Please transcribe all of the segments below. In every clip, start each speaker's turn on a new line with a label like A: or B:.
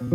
A: Hallo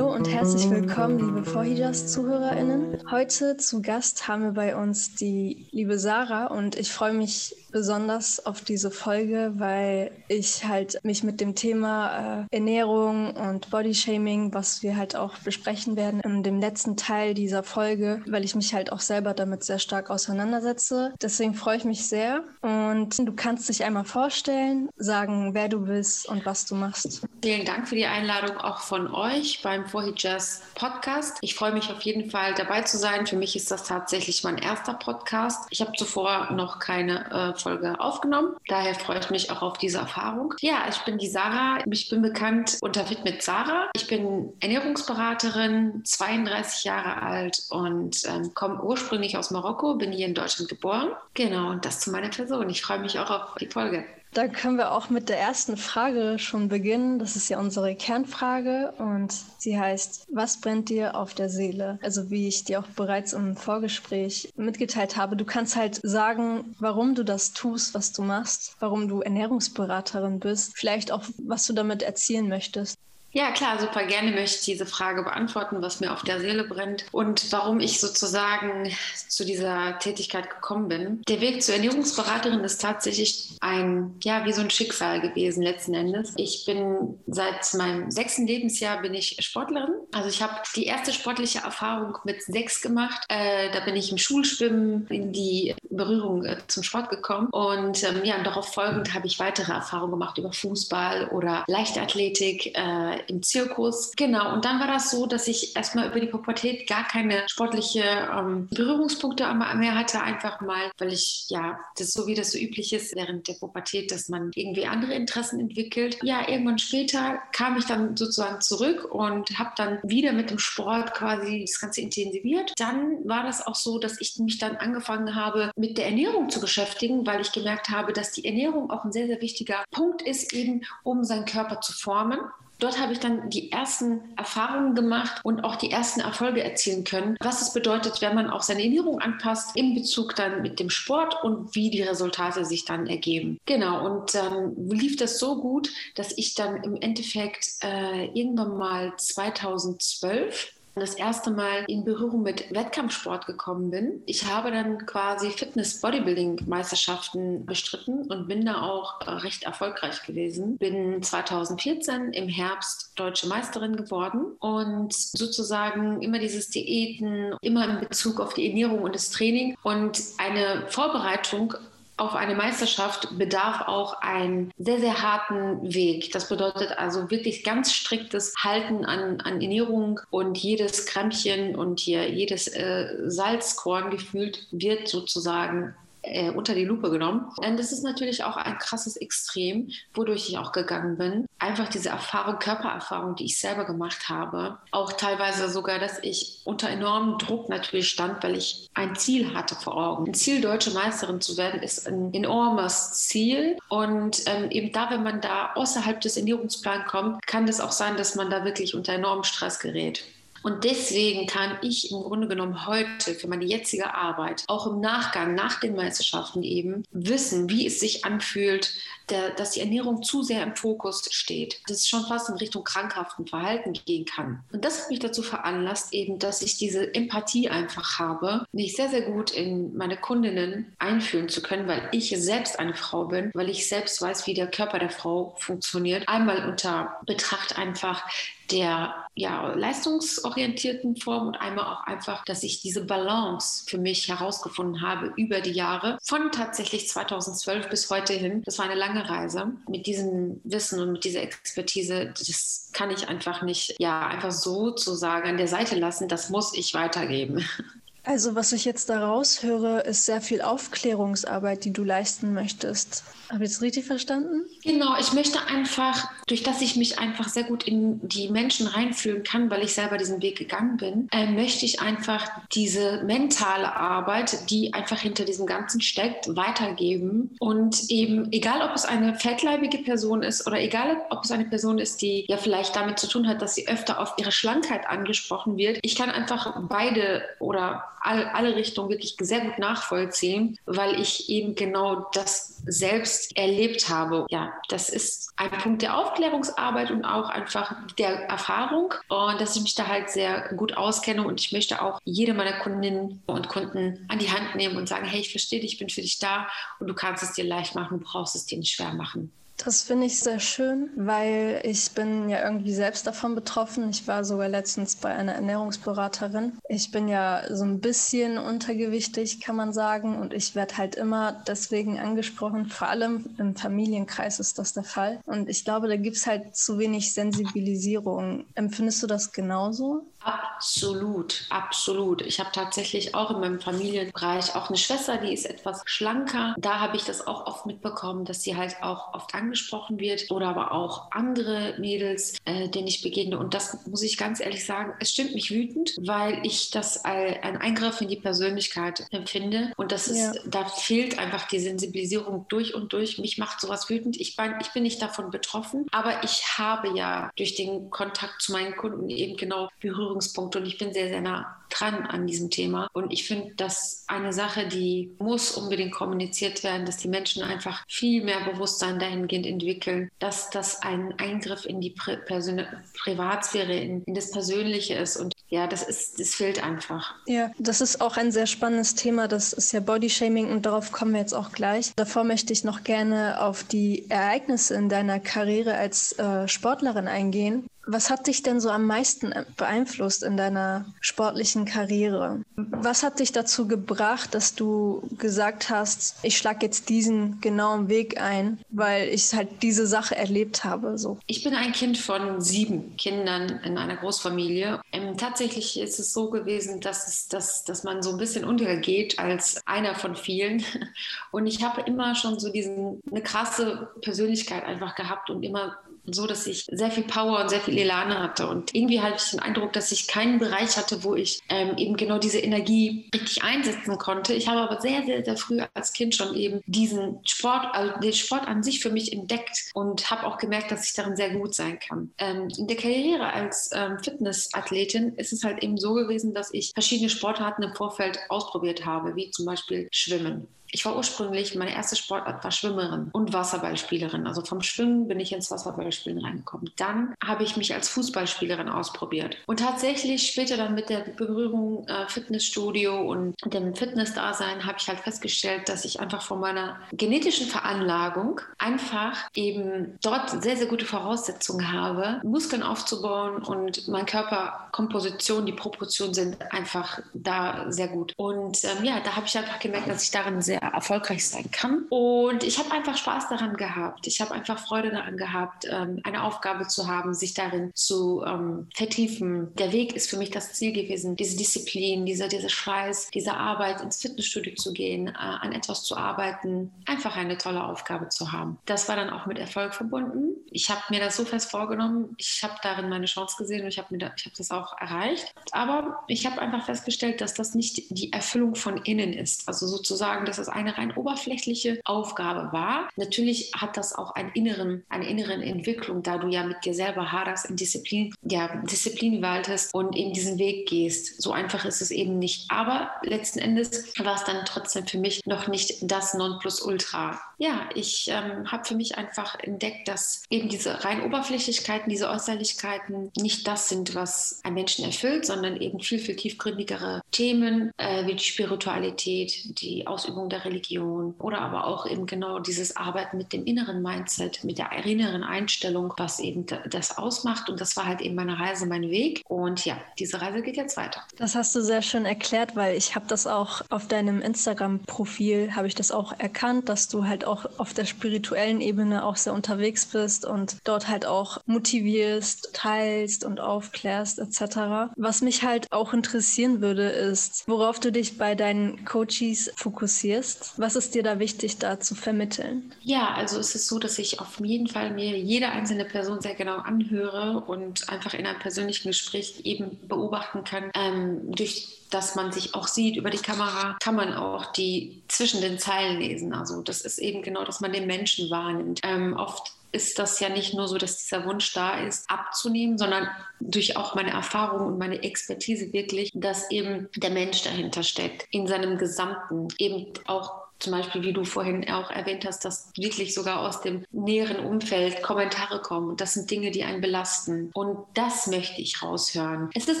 A: und herzlich willkommen, liebe Vorhijas-ZuhörerInnen. Heute zu Gast haben wir bei uns die liebe Sarah und ich freue mich besonders auf diese Folge, weil ich halt mich mit dem Thema äh, Ernährung und Bodyshaming, was wir halt auch besprechen werden in dem letzten Teil dieser Folge, weil ich mich halt auch selber damit sehr stark auseinandersetze. Deswegen freue ich mich sehr und du kannst dich einmal vorstellen, sagen, wer du bist und was du machst.
B: Vielen Dank für die Einladung auch von euch beim Vorhijas Podcast. Ich freue mich auf jeden Fall dabei zu sein. Für mich ist das tatsächlich mein erster Podcast. Ich habe zuvor noch keine äh, Folge aufgenommen. Daher freue ich mich auch auf diese Erfahrung. Ja, ich bin die Sarah. Ich bin bekannt unter Fit mit Sarah. Ich bin Ernährungsberaterin, 32 Jahre alt und ähm, komme ursprünglich aus Marokko, bin hier in Deutschland geboren. Genau, und das zu meiner Person. Ich freue mich auch auf die Folge.
A: Da können wir auch mit der ersten Frage schon beginnen. Das ist ja unsere Kernfrage und sie heißt, was brennt dir auf der Seele? Also wie ich dir auch bereits im Vorgespräch mitgeteilt habe, du kannst halt sagen, warum du das tust, was du machst, warum du Ernährungsberaterin bist, vielleicht auch, was du damit erzielen möchtest.
B: Ja, klar, super gerne möchte ich diese Frage beantworten, was mir auf der Seele brennt und warum ich sozusagen zu dieser Tätigkeit gekommen bin. Der Weg zur Ernährungsberaterin ist tatsächlich ein, ja, wie so ein Schicksal gewesen letzten Endes. Ich bin seit meinem sechsten Lebensjahr bin ich Sportlerin. Also ich habe die erste sportliche Erfahrung mit sechs gemacht. Äh, da bin ich im Schulschwimmen in die Berührung äh, zum Sport gekommen und ähm, ja, und darauf folgend habe ich weitere Erfahrungen gemacht über Fußball oder Leichtathletik. Äh, im Zirkus. Genau, und dann war das so, dass ich erstmal über die Pubertät gar keine sportliche ähm, Berührungspunkte mehr hatte, einfach mal, weil ich, ja, das ist so wie das so üblich ist während der Pubertät, dass man irgendwie andere Interessen entwickelt. Ja, irgendwann später kam ich dann sozusagen zurück und habe dann wieder mit dem Sport quasi das Ganze intensiviert. Dann war das auch so, dass ich mich dann angefangen habe, mit der Ernährung zu beschäftigen, weil ich gemerkt habe, dass die Ernährung auch ein sehr, sehr wichtiger Punkt ist, eben um seinen Körper zu formen. Dort habe ich dann die ersten Erfahrungen gemacht und auch die ersten Erfolge erzielen können, was es bedeutet, wenn man auch seine Ernährung anpasst in Bezug dann mit dem Sport und wie die Resultate sich dann ergeben. Genau, und ähm, lief das so gut, dass ich dann im Endeffekt äh, irgendwann mal 2012 das erste Mal in Berührung mit Wettkampfsport gekommen bin. Ich habe dann quasi Fitness-Bodybuilding-Meisterschaften bestritten und bin da auch äh, recht erfolgreich gewesen. Bin 2014 im Herbst deutsche Meisterin geworden und sozusagen immer dieses Diäten, immer in Bezug auf die Ernährung und das Training und eine Vorbereitung auf eine Meisterschaft bedarf auch einen sehr, sehr harten Weg. Das bedeutet also wirklich ganz striktes Halten an, an Ernährung und jedes Krämpchen und hier jedes äh, Salzkorn gefühlt wird sozusagen äh, unter die Lupe genommen. Und das ist natürlich auch ein krasses Extrem, wodurch ich auch gegangen bin. Einfach diese Erfahrung, Körpererfahrung, die ich selber gemacht habe. Auch teilweise sogar, dass ich unter enormem Druck natürlich stand, weil ich ein Ziel hatte vor Augen. Ein Ziel, deutsche Meisterin zu werden, ist ein enormes Ziel. Und ähm, eben da, wenn man da außerhalb des Ernährungsplans kommt, kann das auch sein, dass man da wirklich unter enormen Stress gerät. Und deswegen kann ich im Grunde genommen heute für meine jetzige Arbeit, auch im Nachgang, nach den Meisterschaften eben, wissen, wie es sich anfühlt, der, dass die Ernährung zu sehr im Fokus steht. Dass es schon fast in Richtung krankhaften Verhalten gehen kann. Und das hat mich dazu veranlasst, eben, dass ich diese Empathie einfach habe, mich sehr, sehr gut in meine Kundinnen einfühlen zu können, weil ich selbst eine Frau bin, weil ich selbst weiß, wie der Körper der Frau funktioniert. Einmal unter Betracht einfach der ja, leistungsorientierten Form und einmal auch einfach, dass ich diese Balance für mich herausgefunden habe über die Jahre von tatsächlich 2012 bis heute hin. Das war eine lange Reise. Mit diesem Wissen und mit dieser Expertise, das kann ich einfach nicht, ja, einfach so zu sagen an der Seite lassen. Das muss ich weitergeben.
A: Also was ich jetzt daraus höre, ist sehr viel Aufklärungsarbeit, die du leisten möchtest. Habe ich das richtig verstanden?
B: Genau, ich möchte einfach, durch dass ich mich einfach sehr gut in die Menschen reinfühlen kann, weil ich selber diesen Weg gegangen bin, äh, möchte ich einfach diese mentale Arbeit, die einfach hinter diesem Ganzen steckt, weitergeben. Und eben, egal ob es eine fettleibige Person ist oder egal ob es eine Person ist, die ja vielleicht damit zu tun hat, dass sie öfter auf ihre Schlankheit angesprochen wird, ich kann einfach beide oder all, alle Richtungen wirklich sehr gut nachvollziehen, weil ich eben genau das selbst erlebt habe. Ja, das ist ein Punkt der Aufklärungsarbeit und auch einfach der Erfahrung und dass ich mich da halt sehr gut auskenne und ich möchte auch jede meiner Kundinnen und Kunden an die Hand nehmen und sagen, hey, ich verstehe dich, ich bin für dich da und du kannst es dir leicht machen, du brauchst es dir nicht schwer machen.
A: Das finde ich sehr schön, weil ich bin ja irgendwie selbst davon betroffen. Ich war sogar letztens bei einer Ernährungsberaterin. Ich bin ja so ein bisschen untergewichtig, kann man sagen, und ich werde halt immer deswegen angesprochen. Vor allem im Familienkreis ist das der Fall. Und ich glaube, da gibt es halt zu wenig Sensibilisierung. Empfindest du das genauso?
B: Absolut, absolut. Ich habe tatsächlich auch in meinem Familienbereich auch eine Schwester, die ist etwas schlanker. Da habe ich das auch oft mitbekommen, dass sie halt auch oft angesprochen wird oder aber auch andere Mädels, äh, denen ich begegne. Und das muss ich ganz ehrlich sagen, es stimmt mich wütend, weil ich das als ein Eingriff in die Persönlichkeit empfinde. Und das ist, ja. da fehlt einfach die Sensibilisierung durch und durch. Mich macht sowas wütend. Ich bin, ich bin nicht davon betroffen, aber ich habe ja durch den Kontakt zu meinen Kunden eben genau Berührung Berührungspunkte und ich bin sehr, sehr nah dran an diesem Thema. Und ich finde, das eine Sache, die muss unbedingt kommuniziert werden, dass die Menschen einfach viel mehr Bewusstsein dahingehend entwickeln, dass das ein Eingriff in die Pri Persön Privatsphäre, in, in das Persönliche ist und ja, das ist, das fehlt einfach.
A: Ja, das ist auch ein sehr spannendes Thema. Das ist ja Bodyshaming und darauf kommen wir jetzt auch gleich. Davor möchte ich noch gerne auf die Ereignisse in deiner Karriere als äh, Sportlerin eingehen. Was hat dich denn so am meisten beeinflusst in deiner sportlichen Karriere? Was hat dich dazu gebracht, dass du gesagt hast, ich schlage jetzt diesen genauen Weg ein, weil ich halt diese Sache erlebt habe? So.
B: Ich bin ein Kind von sieben Kindern in einer Großfamilie. Ähm, tatsächlich ist es so gewesen, dass, es, dass, dass man so ein bisschen untergeht als einer von vielen. Und ich habe immer schon so diesen, eine krasse Persönlichkeit einfach gehabt und immer so, dass ich sehr viel Power und sehr viel Elan hatte. Und irgendwie hatte ich den Eindruck, dass ich keinen Bereich hatte, wo ich ähm, eben genau diese Energie richtig einsetzen konnte. Ich habe aber sehr, sehr, sehr früh als Kind schon eben diesen Sport, also den Sport an sich für mich entdeckt und habe auch gemerkt, dass ich darin sehr gut sein kann. Ähm, in der Karriere als ähm, Fitnessathletin ist es halt eben so gewesen, dass ich verschiedene Sportarten im Vorfeld ausprobiert habe, wie zum Beispiel Schwimmen. Ich war ursprünglich, meine erste Sportart war Schwimmerin und Wasserballspielerin. Also vom Schwimmen bin ich ins Wasserballspielen reingekommen. Dann habe ich mich als Fußballspielerin ausprobiert. Und tatsächlich später dann mit der Berührung äh, Fitnessstudio und dem Fitnessdasein habe ich halt festgestellt, dass ich einfach von meiner genetischen Veranlagung einfach eben dort sehr, sehr gute Voraussetzungen habe, Muskeln aufzubauen und mein Körperkomposition, die Proportionen sind einfach da sehr gut. Und ähm, ja, da habe ich einfach gemerkt, dass ich darin sehr erfolgreich sein kann. Und ich habe einfach Spaß daran gehabt. Ich habe einfach Freude daran gehabt, ähm, eine Aufgabe zu haben, sich darin zu ähm, vertiefen. Der Weg ist für mich das Ziel gewesen, diese Disziplin, dieser, dieser Schweiß, diese Arbeit, ins Fitnessstudio zu gehen, äh, an etwas zu arbeiten, einfach eine tolle Aufgabe zu haben. Das war dann auch mit Erfolg verbunden. Ich habe mir das so fest vorgenommen. Ich habe darin meine Chance gesehen und ich habe da, hab das auch erreicht. Aber ich habe einfach festgestellt, dass das nicht die Erfüllung von innen ist. Also sozusagen, dass es eine rein oberflächliche Aufgabe war. Natürlich hat das auch einen inneren, eine innere Entwicklung, da du ja mit dir selber haderst, in Disziplin, ja, Disziplin waltest und eben diesen Weg gehst. So einfach ist es eben nicht. Aber letzten Endes war es dann trotzdem für mich noch nicht das Nonplusultra. Ja, ich ähm, habe für mich einfach entdeckt, dass eben diese rein Oberflächlichkeiten, diese Äußerlichkeiten nicht das sind, was einen Menschen erfüllt, sondern eben viel, viel tiefgründigere Themen äh, wie die Spiritualität, die Ausübung der Religion oder aber auch eben genau dieses Arbeiten mit dem inneren Mindset, mit der inneren Einstellung, was eben das ausmacht. Und das war halt eben meine Reise, mein Weg. Und ja, diese Reise geht jetzt weiter.
A: Das hast du sehr schön erklärt, weil ich habe das auch auf deinem Instagram-Profil, habe ich das auch erkannt, dass du halt auch auf der spirituellen Ebene auch sehr unterwegs bist und dort halt auch motivierst, teilst und aufklärst etc. Was mich halt auch interessieren würde, ist, worauf du dich bei deinen Coaches fokussierst bist. Was ist dir da wichtig, da zu vermitteln?
B: Ja, also es ist so, dass ich auf jeden Fall mir jede einzelne Person sehr genau anhöre und einfach in einem persönlichen Gespräch eben beobachten kann, ähm, durch dass man sich auch sieht über die Kamera, kann man auch die zwischen den Zeilen lesen. Also das ist eben genau, dass man den Menschen wahrnimmt. Ähm, oft ist das ja nicht nur so, dass dieser Wunsch da ist, abzunehmen, sondern durch auch meine Erfahrung und meine Expertise wirklich, dass eben der Mensch dahinter steckt, in seinem Gesamten, eben auch zum Beispiel, wie du vorhin auch erwähnt hast, dass wirklich sogar aus dem näheren Umfeld Kommentare kommen. Und das sind Dinge, die einen belasten. Und das möchte ich raushören. Es ist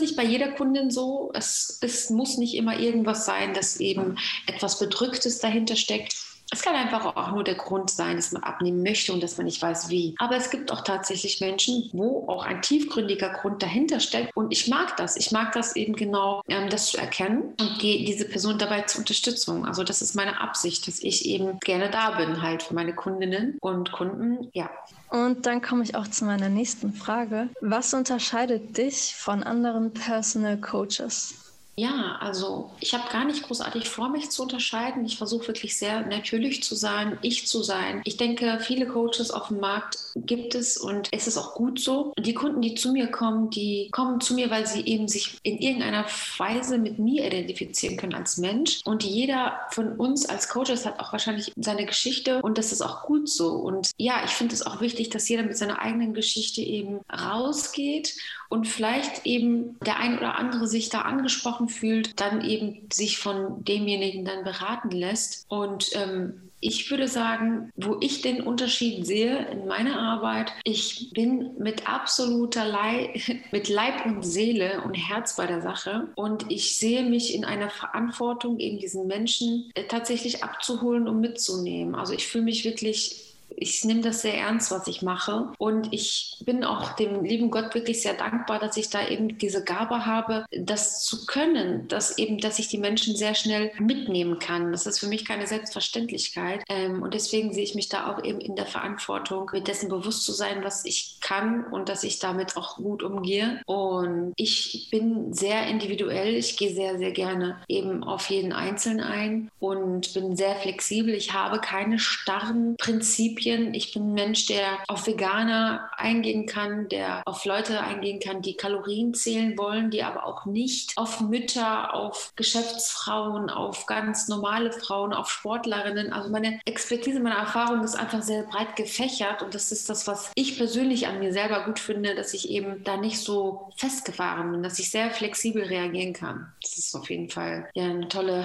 B: nicht bei jeder Kundin so. Es, es muss nicht immer irgendwas sein, dass eben etwas Bedrücktes dahinter steckt. Es kann einfach auch nur der Grund sein, dass man abnehmen möchte und dass man nicht weiß, wie. Aber es gibt auch tatsächlich Menschen, wo auch ein tiefgründiger Grund dahinter steckt. Und ich mag das. Ich mag das eben genau, ähm, das zu erkennen und die, diese Person dabei zur Unterstützung. Also das ist meine Absicht, dass ich eben gerne da bin, halt für meine Kundinnen und Kunden. Ja.
A: Und dann komme ich auch zu meiner nächsten Frage. Was unterscheidet dich von anderen Personal Coaches?
B: Ja, also ich habe gar nicht großartig vor, mich zu unterscheiden. Ich versuche wirklich sehr natürlich zu sein, ich zu sein. Ich denke, viele Coaches auf dem Markt gibt es und es ist auch gut so. Die Kunden, die zu mir kommen, die kommen zu mir, weil sie eben sich in irgendeiner Weise mit mir identifizieren können als Mensch. Und jeder von uns als Coaches hat auch wahrscheinlich seine Geschichte und das ist auch gut so. Und ja, ich finde es auch wichtig, dass jeder mit seiner eigenen Geschichte eben rausgeht und vielleicht eben der ein oder andere sich da angesprochen fühlt, dann eben sich von demjenigen dann beraten lässt. Und ähm, ich würde sagen, wo ich den Unterschied sehe in meiner Arbeit, ich bin mit absoluter Leib, mit Leib und Seele und Herz bei der Sache und ich sehe mich in einer Verantwortung, eben diesen Menschen äh, tatsächlich abzuholen und mitzunehmen. Also ich fühle mich wirklich ich nehme das sehr ernst, was ich mache. Und ich bin auch dem lieben Gott wirklich sehr dankbar, dass ich da eben diese Gabe habe, das zu können, dass eben, dass ich die Menschen sehr schnell mitnehmen kann. Das ist für mich keine Selbstverständlichkeit. Ähm, und deswegen sehe ich mich da auch eben in der Verantwortung, mit dessen bewusst zu sein, was ich kann und dass ich damit auch gut umgehe. Und ich bin sehr individuell. Ich gehe sehr, sehr gerne eben auf jeden Einzelnen ein und bin sehr flexibel. Ich habe keine starren Prinzipien Prinzipien. Ich bin ein Mensch, der auf Veganer eingehen kann, der auf Leute eingehen kann, die Kalorien zählen wollen, die aber auch nicht auf Mütter, auf Geschäftsfrauen, auf ganz normale Frauen, auf Sportlerinnen. Also meine Expertise, meine Erfahrung ist einfach sehr breit gefächert und das ist das, was ich persönlich an mir selber gut finde, dass ich eben da nicht so festgefahren bin, dass ich sehr flexibel reagieren kann. Das ist auf jeden Fall ja eine tolle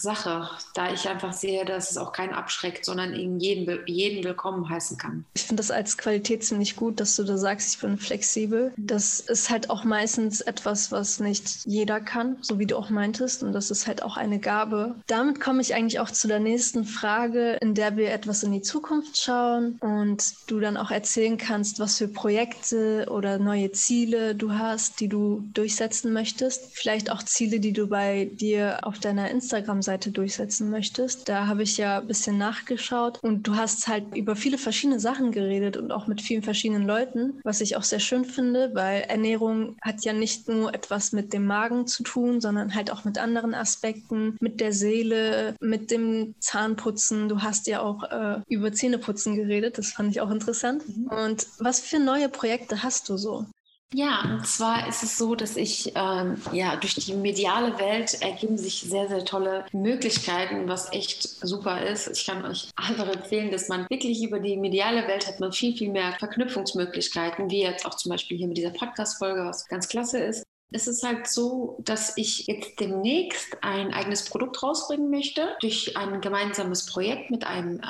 B: Sache, da ich einfach sehe, dass es auch keinen abschreckt, sondern jeden, jeden willkommen heißen kann.
A: Ich finde das als Qualität ziemlich gut, dass du da sagst, ich bin flexibel. Das ist halt auch meistens etwas, was nicht jeder kann, so wie du auch meintest. Und das ist halt auch eine Gabe. Damit komme ich eigentlich auch zu der nächsten Frage, in der wir etwas in die Zukunft schauen und du dann auch erzählen kannst, was für Projekte oder neue Ziele du hast, die du durchsetzen möchtest. Vielleicht auch Ziele, die du bei dir auf deiner Instagram-Seite Seite durchsetzen möchtest. Da habe ich ja ein bisschen nachgeschaut und du hast halt über viele verschiedene Sachen geredet und auch mit vielen verschiedenen Leuten, was ich auch sehr schön finde, weil Ernährung hat ja nicht nur etwas mit dem Magen zu tun, sondern halt auch mit anderen Aspekten, mit der Seele, mit dem Zahnputzen. Du hast ja auch äh, über Zähneputzen geredet, das fand ich auch interessant. Mhm. Und was für neue Projekte hast du so?
B: Ja, und zwar ist es so, dass ich ähm, ja durch die mediale Welt ergeben sich sehr, sehr tolle Möglichkeiten, was echt super ist. Ich kann euch einfach empfehlen, dass man wirklich über die mediale Welt hat man viel, viel mehr Verknüpfungsmöglichkeiten, wie jetzt auch zum Beispiel hier mit dieser Podcast-Folge, was ganz klasse ist. Es ist halt so, dass ich jetzt demnächst ein eigenes Produkt rausbringen möchte durch ein gemeinsames Projekt mit einem äh,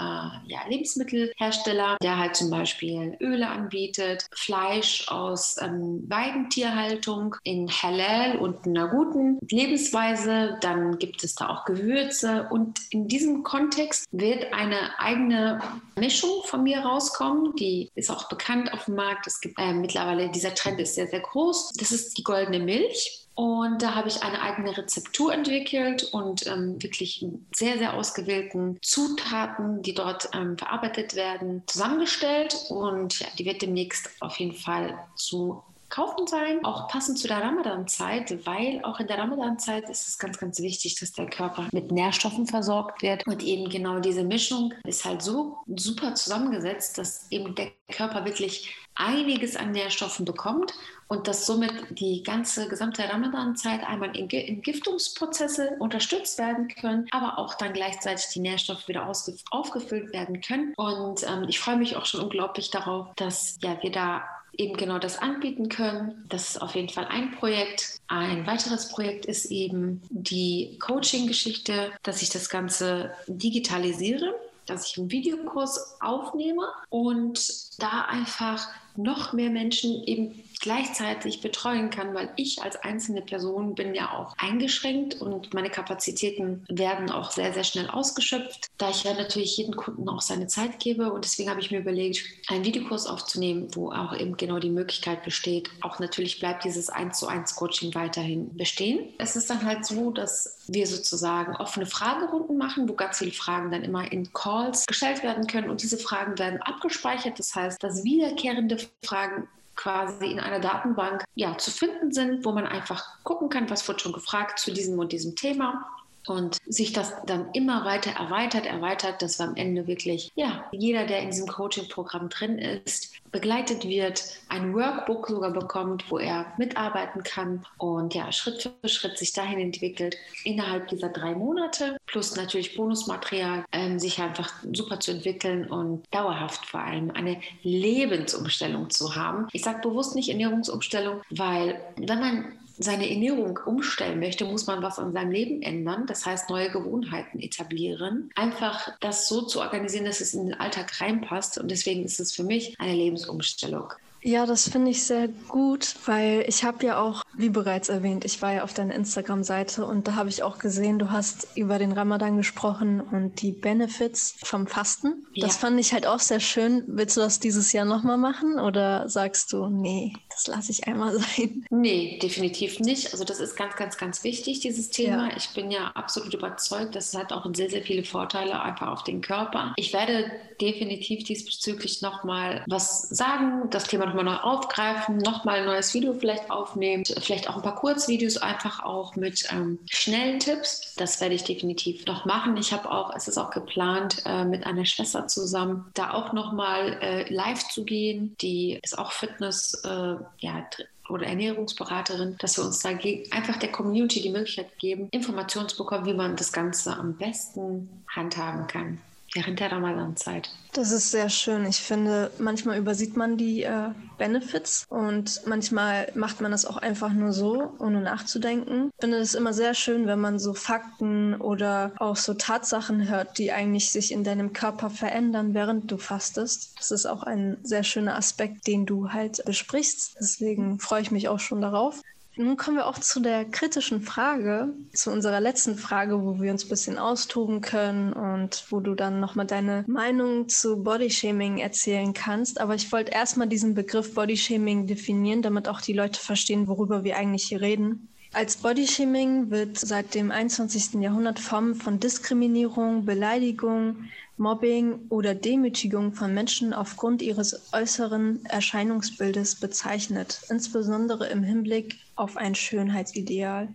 B: ja, Lebensmittelhersteller, der halt zum Beispiel Öle anbietet, Fleisch aus ähm, Weidentierhaltung in Halal und einer guten Lebensweise. Dann gibt es da auch Gewürze und in diesem Kontext wird eine eigene Mischung von mir rauskommen. Die ist auch bekannt auf dem Markt. Es gibt äh, mittlerweile, dieser Trend ist sehr, sehr groß. Das ist die goldene Milch. Und da habe ich eine eigene Rezeptur entwickelt und ähm, wirklich sehr, sehr ausgewählten Zutaten, die dort ähm, verarbeitet werden, zusammengestellt. Und ja, die wird demnächst auf jeden Fall zu kaufen sein, auch passend zu der Ramadan-Zeit, weil auch in der Ramadan-Zeit ist es ganz, ganz wichtig, dass der Körper mit Nährstoffen versorgt wird. Und eben genau diese Mischung ist halt so super zusammengesetzt, dass eben der Körper wirklich einiges an Nährstoffen bekommt und dass somit die ganze gesamte Ramadan-Zeit einmal in Entgiftungsprozesse unterstützt werden können, aber auch dann gleichzeitig die Nährstoffe wieder aufgefüllt werden können. Und ähm, ich freue mich auch schon unglaublich darauf, dass ja, wir da eben genau das anbieten können. Das ist auf jeden Fall ein Projekt. Ein weiteres Projekt ist eben die Coaching-Geschichte, dass ich das Ganze digitalisiere dass ich einen Videokurs aufnehme und da einfach noch mehr Menschen eben gleichzeitig betreuen kann, weil ich als einzelne Person bin ja auch eingeschränkt und meine Kapazitäten werden auch sehr, sehr schnell ausgeschöpft, da ich ja natürlich jedem Kunden auch seine Zeit gebe und deswegen habe ich mir überlegt, einen Videokurs aufzunehmen, wo auch eben genau die Möglichkeit besteht, auch natürlich bleibt dieses 1 zu 1 Coaching weiterhin bestehen. Es ist dann halt so, dass wir sozusagen offene Fragerunden machen, wo ganz viele Fragen dann immer in Calls gestellt werden können und diese Fragen werden abgespeichert. Das heißt, dass wiederkehrende Fragen quasi in einer Datenbank ja, zu finden sind, wo man einfach gucken kann, was wird schon gefragt zu diesem und diesem Thema und sich das dann immer weiter erweitert, erweitert, dass wir am Ende wirklich, ja, jeder, der in diesem Coaching-Programm drin ist, begleitet wird, ein Workbook sogar bekommt, wo er mitarbeiten kann und ja, Schritt für Schritt sich dahin entwickelt, innerhalb dieser drei Monate, plus natürlich Bonusmaterial, ähm, sich einfach super zu entwickeln und dauerhaft vor allem eine Lebensumstellung zu haben. Ich sage bewusst nicht Ernährungsumstellung, weil wenn man seine Ernährung umstellen möchte, muss man was an seinem Leben ändern. Das heißt, neue Gewohnheiten etablieren. Einfach das so zu organisieren, dass es in den Alltag reinpasst. Und deswegen ist es für mich eine Lebensumstellung.
A: Ja, das finde ich sehr gut, weil ich habe ja auch, wie bereits erwähnt, ich war ja auf deiner Instagram-Seite und da habe ich auch gesehen, du hast über den Ramadan gesprochen und die Benefits vom Fasten. Ja. Das fand ich halt auch sehr schön. Willst du das dieses Jahr nochmal machen oder sagst du, nee, das lasse ich einmal sein?
B: Nee, definitiv nicht. Also das ist ganz, ganz, ganz wichtig, dieses Thema. Ja. Ich bin ja absolut überzeugt, dass es hat auch sehr, sehr viele Vorteile einfach auf den Körper. Ich werde definitiv diesbezüglich nochmal was sagen, das Thema nochmal neu aufgreifen, nochmal ein neues Video vielleicht aufnehmen, vielleicht auch ein paar Kurzvideos einfach auch mit ähm, schnellen Tipps. Das werde ich definitiv noch machen. Ich habe auch, es ist auch geplant, äh, mit einer Schwester zusammen da auch nochmal äh, live zu gehen. Die ist auch Fitness, äh, ja, oder Ernährungsberaterin, dass wir uns da einfach der Community die Möglichkeit geben, Informationen zu bekommen, wie man das Ganze am besten handhaben kann während der Ramadan-Zeit.
A: Das ist sehr schön. Ich finde, manchmal übersieht man die äh, Benefits und manchmal macht man das auch einfach nur so, ohne nachzudenken. Ich finde es immer sehr schön, wenn man so Fakten oder auch so Tatsachen hört, die eigentlich sich in deinem Körper verändern, während du fastest. Das ist auch ein sehr schöner Aspekt, den du halt besprichst. Deswegen freue ich mich auch schon darauf. Nun kommen wir auch zu der kritischen Frage, zu unserer letzten Frage, wo wir uns ein bisschen austoben können und wo du dann nochmal deine Meinung zu Bodyshaming erzählen kannst. Aber ich wollte erstmal diesen Begriff Bodyshaming definieren, damit auch die Leute verstehen, worüber wir eigentlich hier reden. Als Bodyshaming wird seit dem 21. Jahrhundert Formen von Diskriminierung, Beleidigung, Mobbing oder Demütigung von Menschen aufgrund ihres äußeren Erscheinungsbildes bezeichnet, insbesondere im Hinblick auf ein Schönheitsideal.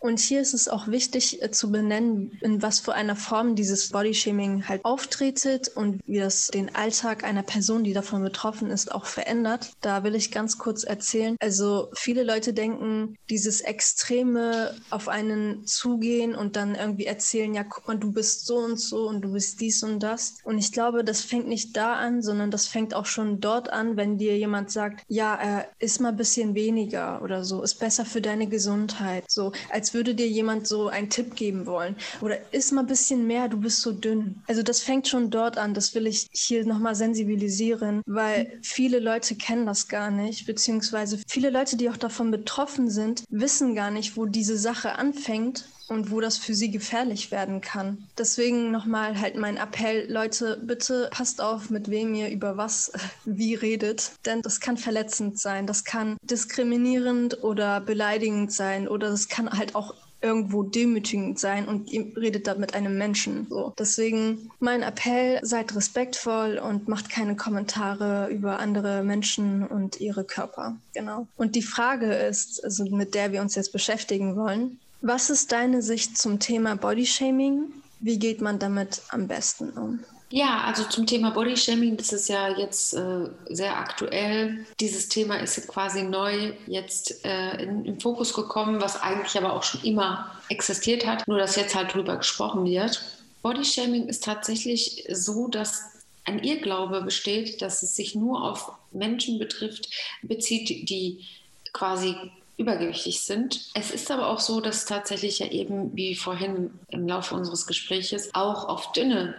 A: Und hier ist es auch wichtig äh, zu benennen, in was für einer Form dieses Bodyshaming halt auftretet und wie das den Alltag einer Person, die davon betroffen ist, auch verändert. Da will ich ganz kurz erzählen. Also viele Leute denken, dieses Extreme auf einen zugehen und dann irgendwie erzählen, ja, guck mal, du bist so und so und du bist dies und das. Und ich glaube, das fängt nicht da an, sondern das fängt auch schon dort an, wenn dir jemand sagt, ja, äh, isst mal ein bisschen weniger oder so, ist besser für deine Gesundheit. So, als als würde dir jemand so einen Tipp geben wollen. Oder isst mal ein bisschen mehr, du bist so dünn. Also das fängt schon dort an. Das will ich hier nochmal sensibilisieren, weil viele Leute kennen das gar nicht, beziehungsweise viele Leute, die auch davon betroffen sind, wissen gar nicht, wo diese Sache anfängt und wo das für sie gefährlich werden kann. Deswegen nochmal halt mein Appell, Leute, bitte passt auf, mit wem ihr über was wie redet, denn das kann verletzend sein, das kann diskriminierend oder beleidigend sein oder das kann halt irgendwo demütigend sein und ihr redet da mit einem Menschen. So. Deswegen mein Appell, seid respektvoll und macht keine Kommentare über andere Menschen und ihre Körper. Genau. Und die Frage ist, also mit der wir uns jetzt beschäftigen wollen, was ist deine Sicht zum Thema Bodyshaming? Wie geht man damit am besten um?
B: Ja, also zum Thema Bodyshaming, das ist ja jetzt äh, sehr aktuell. Dieses Thema ist quasi neu jetzt äh, in, in Fokus gekommen, was eigentlich aber auch schon immer existiert hat, nur dass jetzt halt drüber gesprochen wird. Bodyshaming ist tatsächlich so, dass ein Irrglaube besteht, dass es sich nur auf Menschen betrifft, bezieht, die quasi übergewichtig sind. Es ist aber auch so, dass tatsächlich ja eben, wie vorhin im Laufe unseres Gespräches, auch auf dünne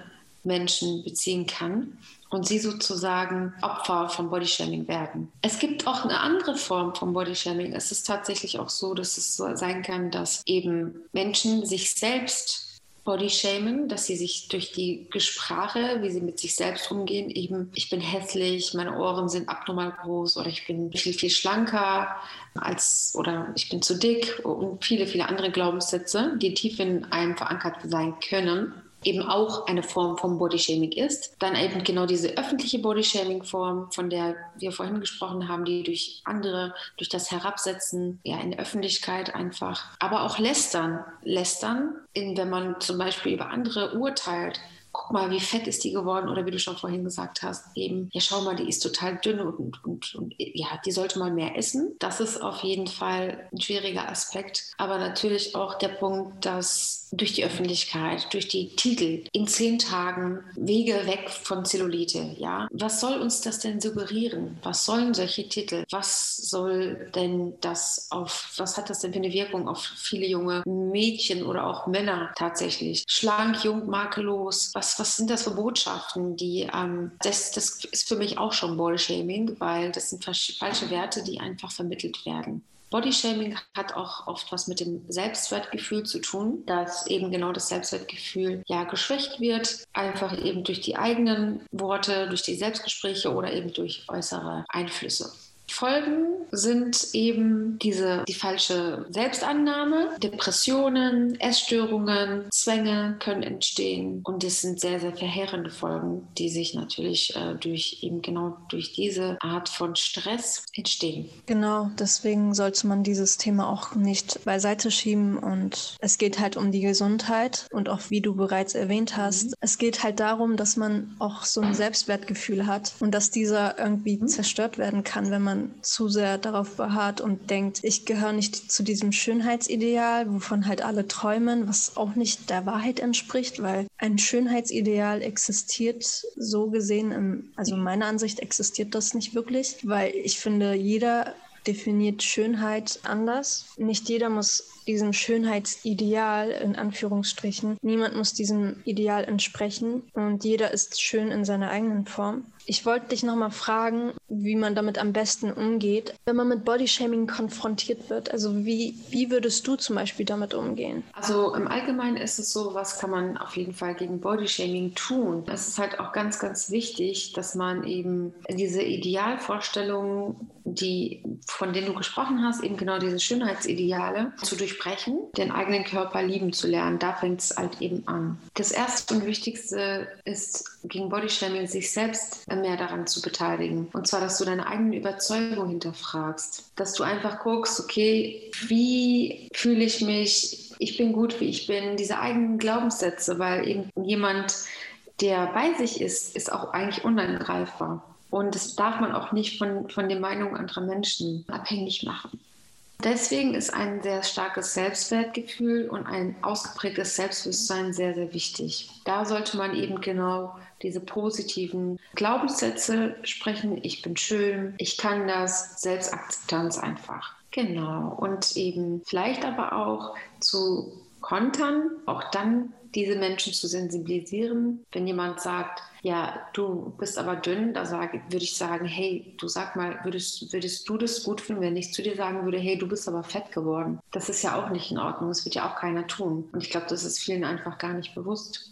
B: Menschen beziehen kann und sie sozusagen Opfer von Bodyshaming werden. Es gibt auch eine andere Form von Bodyshaming. Es ist tatsächlich auch so, dass es so sein kann, dass eben Menschen sich selbst Bodyshamen, dass sie sich durch die Sprache, wie sie mit sich selbst umgehen, eben, ich bin hässlich, meine Ohren sind abnormal groß oder ich bin viel, viel schlanker als oder ich bin zu dick und viele, viele andere Glaubenssätze, die tief in einem verankert sein können eben auch eine Form von Bodyshaming ist. Dann eben genau diese öffentliche Bodyshaming-Form, von der wir vorhin gesprochen haben, die durch andere, durch das Herabsetzen ja, in der Öffentlichkeit einfach, aber auch Lästern. Lästern, in, wenn man zum Beispiel über andere urteilt, guck mal, wie fett ist die geworden oder wie du schon vorhin gesagt hast, eben, ja, schau mal, die ist total dünn und, und, und ja, die sollte mal mehr essen. Das ist auf jeden Fall ein schwieriger Aspekt. Aber natürlich auch der Punkt, dass durch die Öffentlichkeit, durch die Titel in zehn Tagen Wege weg von Zellulite, ja, was soll uns das denn suggerieren? Was sollen solche Titel? Was soll denn das auf, was hat das denn für eine Wirkung auf viele junge Mädchen oder auch Männer tatsächlich? Schlank, jung, makellos, was was, sind das für Botschaften, die, ähm, das, das ist für mich auch schon Bodyshaming, weil das sind falsche Werte, die einfach vermittelt werden. Bodyshaming hat auch oft was mit dem Selbstwertgefühl zu tun, dass eben genau das Selbstwertgefühl ja geschwächt wird, einfach eben durch die eigenen Worte, durch die Selbstgespräche oder eben durch äußere Einflüsse. Folgen sind eben diese, die falsche Selbstannahme, Depressionen, Essstörungen, Zwänge können entstehen und es sind sehr, sehr verheerende Folgen, die sich natürlich äh, durch eben genau durch diese Art von Stress entstehen.
A: Genau, deswegen sollte man dieses Thema auch nicht beiseite schieben und es geht halt um die Gesundheit und auch wie du bereits erwähnt hast, mhm. es geht halt darum, dass man auch so ein Selbstwertgefühl hat und dass dieser irgendwie mhm. zerstört werden kann, wenn man zu sehr darauf beharrt und denkt, ich gehöre nicht zu diesem Schönheitsideal, wovon halt alle träumen, was auch nicht der Wahrheit entspricht, weil ein Schönheitsideal existiert so gesehen, im, also meiner Ansicht existiert das nicht wirklich, weil ich finde, jeder definiert Schönheit anders. Nicht jeder muss diesem Schönheitsideal in Anführungsstrichen, niemand muss diesem Ideal entsprechen und jeder ist schön in seiner eigenen Form. Ich wollte dich nochmal fragen, wie man damit am besten umgeht, wenn man mit Bodyshaming konfrontiert wird. Also wie, wie würdest du zum Beispiel damit umgehen?
B: Also im Allgemeinen ist es so, was kann man auf jeden Fall gegen Bodyshaming tun? Es ist halt auch ganz, ganz wichtig, dass man eben diese Idealvorstellungen, die, von denen du gesprochen hast, eben genau diese Schönheitsideale zu durchbrechen, den eigenen Körper lieben zu lernen. Da fängt es halt eben an. Das Erste und Wichtigste ist gegen Bodyshaming sich selbst mehr daran zu beteiligen. Und zwar, dass du deine eigene Überzeugung hinterfragst. Dass du einfach guckst, okay, wie fühle ich mich? Ich bin gut, wie ich bin. Diese eigenen Glaubenssätze, weil eben jemand, der bei sich ist, ist auch eigentlich unangreifbar. Und das darf man auch nicht von, von den Meinungen anderer Menschen abhängig machen. Deswegen ist ein sehr starkes Selbstwertgefühl und ein ausgeprägtes Selbstbewusstsein sehr, sehr wichtig. Da sollte man eben genau diese positiven Glaubenssätze sprechen. Ich bin schön, ich kann das, Selbstakzeptanz einfach. Genau. Und eben vielleicht aber auch zu kontern, auch dann diese Menschen zu sensibilisieren. Wenn jemand sagt, ja, du bist aber dünn, da sage, würde ich sagen, hey, du sag mal, würdest, würdest du das gut finden, wenn ich zu dir sagen würde, hey, du bist aber fett geworden? Das ist ja auch nicht in Ordnung, das wird ja auch keiner tun. Und ich glaube, das ist vielen einfach gar nicht bewusst.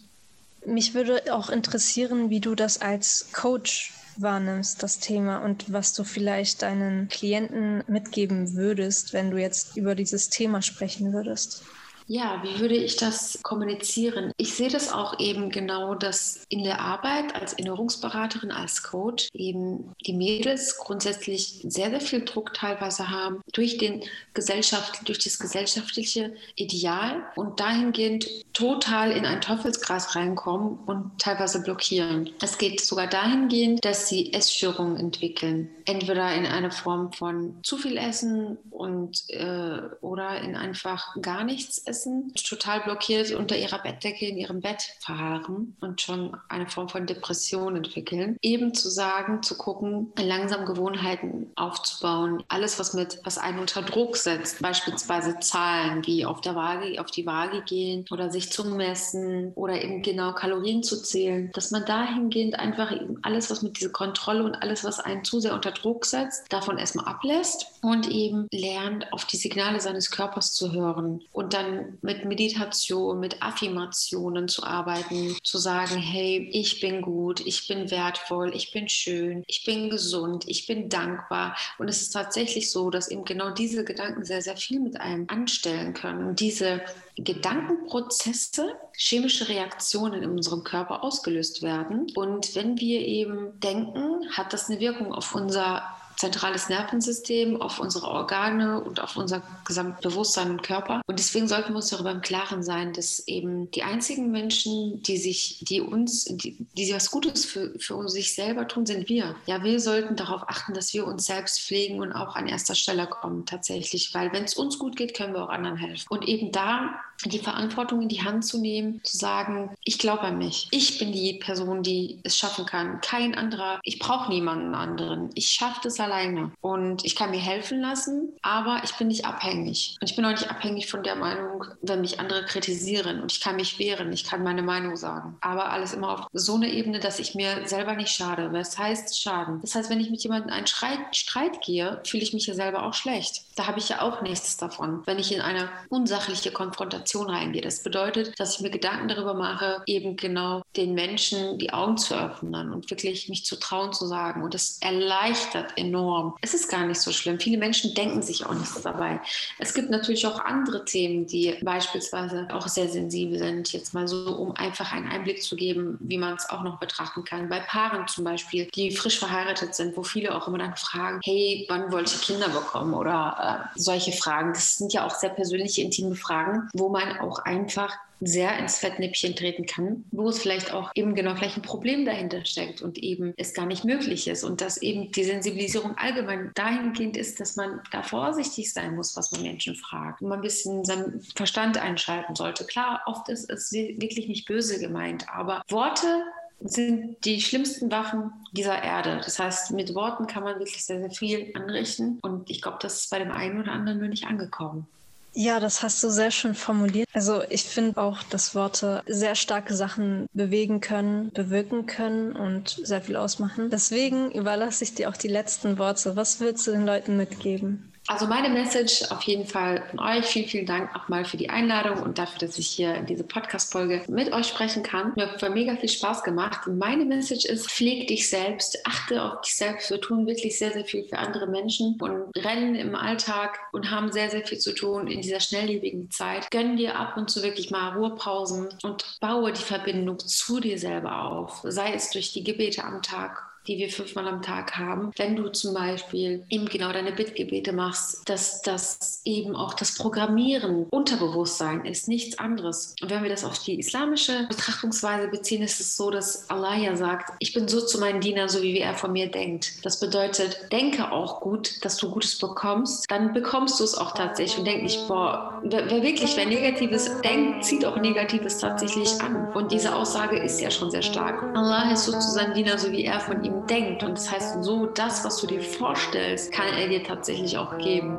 A: Mich würde auch interessieren, wie du das als Coach wahrnimmst, das Thema und was du vielleicht deinen Klienten mitgeben würdest, wenn du jetzt über dieses Thema sprechen würdest.
B: Ja, wie würde ich das kommunizieren? Ich sehe das auch eben genau, dass in der Arbeit als Erinnerungsberaterin, als Coach eben die Mädels grundsätzlich sehr, sehr viel Druck teilweise haben durch den Gesellschaft, durch das gesellschaftliche Ideal und dahingehend total in ein Teufelskreis reinkommen und teilweise blockieren. Es geht sogar dahingehend, dass sie Essstörungen entwickeln. Entweder in einer Form von zu viel Essen und äh, oder in einfach gar nichts essen, total blockiert unter ihrer Bettdecke in ihrem Bett verharren und schon eine Form von Depression entwickeln. Eben zu sagen, zu gucken, langsam Gewohnheiten aufzubauen, alles was mit was einen unter Druck setzt, beispielsweise Zahlen wie auf der Waage, auf die Waage gehen oder sich zu messen oder eben genau Kalorien zu zählen, dass man dahingehend einfach eben alles, was mit dieser Kontrolle und alles, was einen zu sehr unter Druck setzt, davon erstmal ablässt und eben lernt, auf die Signale seines Körpers zu hören und dann mit Meditation, mit Affirmationen zu arbeiten, zu sagen, hey, ich bin gut, ich bin wertvoll, ich bin schön, ich bin gesund, ich bin dankbar. Und es ist tatsächlich so, dass eben genau diese Gedanken sehr, sehr viel mit einem anstellen können. Diese Gedankenprozesse, chemische Reaktionen in unserem Körper ausgelöst werden. Und wenn wir eben denken, hat das eine Wirkung auf unser zentrales Nervensystem, auf unsere Organe und auf unser Gesamtbewusstsein und Körper. Und deswegen sollten wir uns darüber im Klaren sein, dass eben die einzigen Menschen, die sich, die uns, die, die was Gutes für, für sich selber tun, sind wir. Ja, wir sollten darauf achten, dass wir uns selbst pflegen und auch an erster Stelle kommen tatsächlich, weil wenn es uns gut geht, können wir auch anderen helfen. Und eben da die Verantwortung in die Hand zu nehmen, zu sagen, ich glaube an mich. Ich bin die Person, die es schaffen kann. Kein anderer. Ich brauche niemanden anderen. Ich schaffe das alleine. Und ich kann mir helfen lassen, aber ich bin nicht abhängig. Und ich bin auch nicht abhängig von der Meinung, wenn mich andere kritisieren. Und ich kann mich wehren. Ich kann meine Meinung sagen. Aber alles immer auf so eine Ebene, dass ich mir selber nicht schade. Was heißt Schaden? Das heißt, wenn ich mit jemandem in einen Streit, Streit gehe, fühle ich mich ja selber auch schlecht. Da habe ich ja auch nichts davon. Wenn ich in eine unsachliche Konfrontation Kommunikation reingehe. Das bedeutet, dass ich mir Gedanken darüber mache, eben genau den Menschen die Augen zu öffnen und wirklich mich zu trauen zu sagen. Und das erleichtert enorm. Es ist gar nicht so schlimm. Viele Menschen denken sich auch nichts dabei. Es gibt natürlich auch andere Themen, die beispielsweise auch sehr sensibel sind. Jetzt mal so, um einfach einen Einblick zu geben, wie man es auch noch betrachten kann. Bei Paaren zum Beispiel, die frisch verheiratet sind, wo viele auch immer dann fragen, hey, wann wollte ich Kinder bekommen? Oder äh, solche Fragen. Das sind ja auch sehr persönliche, intime Fragen, wo man auch einfach sehr ins Fettnäpfchen treten kann, wo es vielleicht auch eben genau vielleicht ein Problem dahinter steckt und eben es gar nicht möglich ist und dass eben die Sensibilisierung allgemein dahingehend ist, dass man da vorsichtig sein muss, was man Menschen fragt und man ein bisschen seinen Verstand einschalten sollte. Klar, oft ist es wirklich nicht böse gemeint, aber Worte sind die schlimmsten Waffen dieser Erde. Das heißt, mit Worten kann man wirklich sehr, sehr viel anrichten. Und ich glaube, das ist bei dem einen oder anderen nur nicht angekommen.
A: Ja, das hast du sehr schön formuliert. Also ich finde auch, dass Worte sehr starke Sachen bewegen können, bewirken können und sehr viel ausmachen. Deswegen überlasse ich dir auch die letzten Worte. Was willst du den Leuten mitgeben?
B: Also meine Message auf jeden Fall von euch. Vielen, vielen Dank nochmal für die Einladung und dafür, dass ich hier in diese Podcast-Folge mit euch sprechen kann. Mir hat mega viel Spaß gemacht. Meine Message ist, pfleg dich selbst, achte auf dich selbst. Wir tun wirklich sehr, sehr viel für andere Menschen und rennen im Alltag und haben sehr, sehr viel zu tun in dieser schnelllebigen Zeit. Gönn dir ab und zu wirklich mal Ruhepausen und baue die Verbindung zu dir selber auf. Sei es durch die Gebete am Tag die wir fünfmal am Tag haben. Wenn du zum Beispiel eben genau deine Bittgebete machst, dass das eben auch das Programmieren, Unterbewusstsein ist, nichts anderes. Und wenn wir das auf die islamische Betrachtungsweise beziehen, ist es so, dass Allah ja sagt, ich bin so zu meinen Dienern, so wie er von mir denkt. Das bedeutet, denke auch gut, dass du Gutes bekommst, dann bekommst du es auch tatsächlich und denk nicht, boah, wer, wer wirklich, wer Negatives denkt, zieht auch Negatives tatsächlich an. Und diese Aussage ist ja schon sehr stark. Allah ist so zu seinen Dienern, so wie er von ihm denkt. Und das heißt, so das, was du dir vorstellst, kann er dir tatsächlich auch geben.